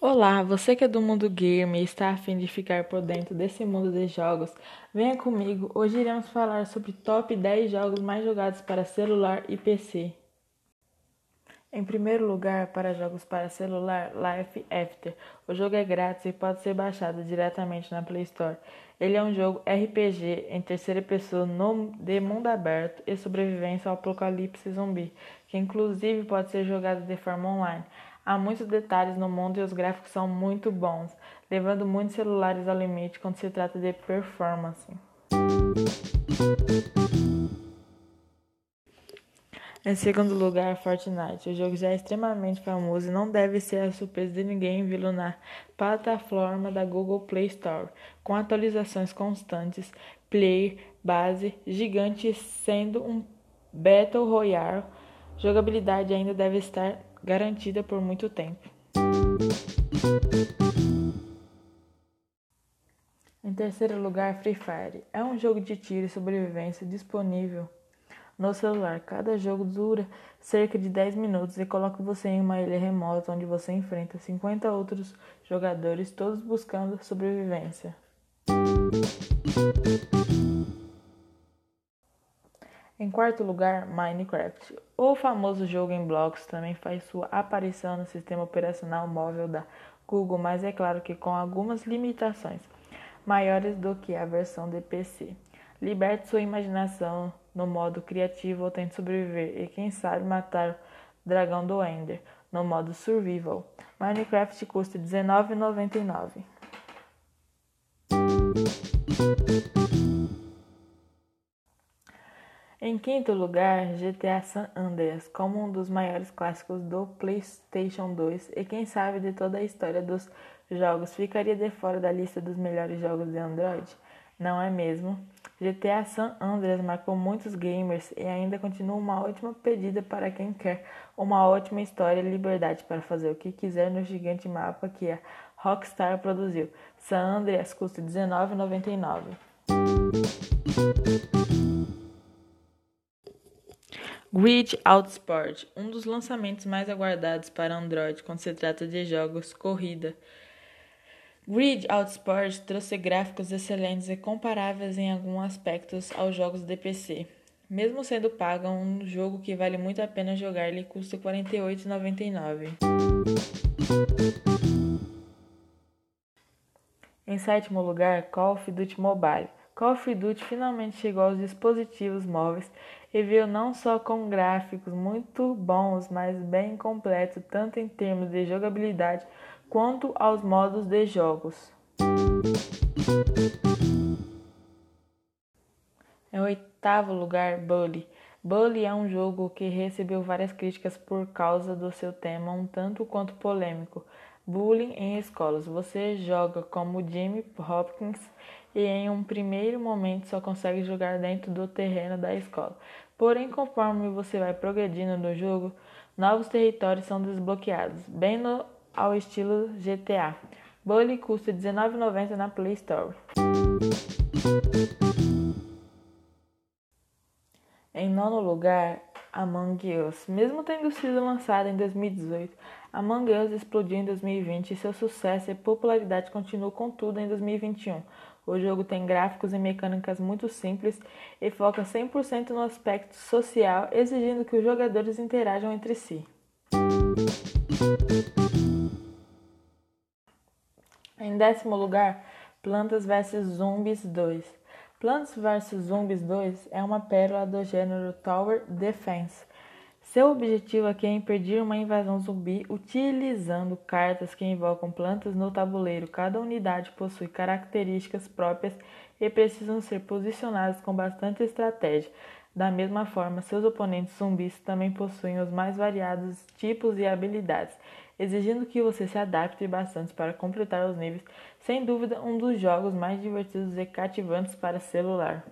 Olá, você que é do mundo gamer e está a fim de ficar por dentro desse mundo de jogos, venha comigo. Hoje iremos falar sobre top 10 jogos mais jogados para celular e PC. Em primeiro lugar, para jogos para celular, Life After. O jogo é grátis e pode ser baixado diretamente na Play Store. Ele é um jogo RPG em terceira pessoa no, de mundo aberto e sobrevivência ao apocalipse zumbi, que inclusive pode ser jogado de forma online. Há muitos detalhes no mundo e os gráficos são muito bons, levando muitos celulares ao limite quando se trata de performance. Em segundo lugar, Fortnite. O jogo já é extremamente famoso e não deve ser a surpresa de ninguém vê-lo na plataforma da Google Play Store, com atualizações constantes, player base gigante sendo um Battle Royale. Jogabilidade ainda deve estar garantida por muito tempo. Em terceiro lugar, Free Fire. É um jogo de tiro e sobrevivência disponível no celular. Cada jogo dura cerca de 10 minutos e coloca você em uma ilha remota onde você enfrenta 50 outros jogadores, todos buscando sobrevivência. Quarto lugar, Minecraft. O famoso jogo em blocos também faz sua aparição no sistema operacional móvel da Google, mas é claro que com algumas limitações maiores do que a versão de PC. Liberte sua imaginação no modo criativo ou tente sobreviver e quem sabe matar o dragão do Ender no modo survival. Minecraft custa R$19,99. Em quinto lugar, GTA San Andreas, como um dos maiores clássicos do PlayStation 2 e quem sabe de toda a história dos jogos, ficaria de fora da lista dos melhores jogos de Android? Não é mesmo? GTA San Andreas marcou muitos gamers e ainda continua uma ótima pedida para quem quer uma ótima história e liberdade para fazer o que quiser no gigante mapa que a Rockstar produziu. San Andreas custa R$19,99. Grid Autosport, um dos lançamentos mais aguardados para Android quando se trata de jogos corrida. Grid Autosport trouxe gráficos excelentes e comparáveis em alguns aspectos aos jogos de PC. Mesmo sendo pago, é um jogo que vale muito a pena jogar ele custa R$ 48,99. Em sétimo lugar, Call of Duty Mobile. Call of Duty finalmente chegou aos dispositivos móveis e veio não só com gráficos muito bons, mas bem completo, tanto em termos de jogabilidade quanto aos modos de jogos. Em oitavo lugar, Bully. Bully é um jogo que recebeu várias críticas por causa do seu tema um tanto quanto polêmico. Bullying em escolas. Você joga como Jimmy Hopkins e em um primeiro momento só consegue jogar dentro do terreno da escola. Porém, conforme você vai progredindo no jogo, novos territórios são desbloqueados, bem no, ao estilo GTA. Bully custa R$19,90 na Play Store. Em nono lugar, Among Us. Mesmo tendo sido lançado em 2018, Among Us explodiu em 2020 e seu sucesso e popularidade continuam contudo em 2021. O jogo tem gráficos e mecânicas muito simples e foca 100% no aspecto social, exigindo que os jogadores interajam entre si. Em décimo lugar, Plantas vs Zombies 2. Plants vs Zombies 2 é uma pérola do gênero Tower Defense. Seu objetivo aqui é impedir uma invasão zumbi utilizando cartas que invocam plantas no tabuleiro. Cada unidade possui características próprias e precisam ser posicionadas com bastante estratégia. Da mesma forma, seus oponentes zumbis também possuem os mais variados tipos e habilidades, exigindo que você se adapte bastante para completar os níveis. Sem dúvida, um dos jogos mais divertidos e cativantes para celular.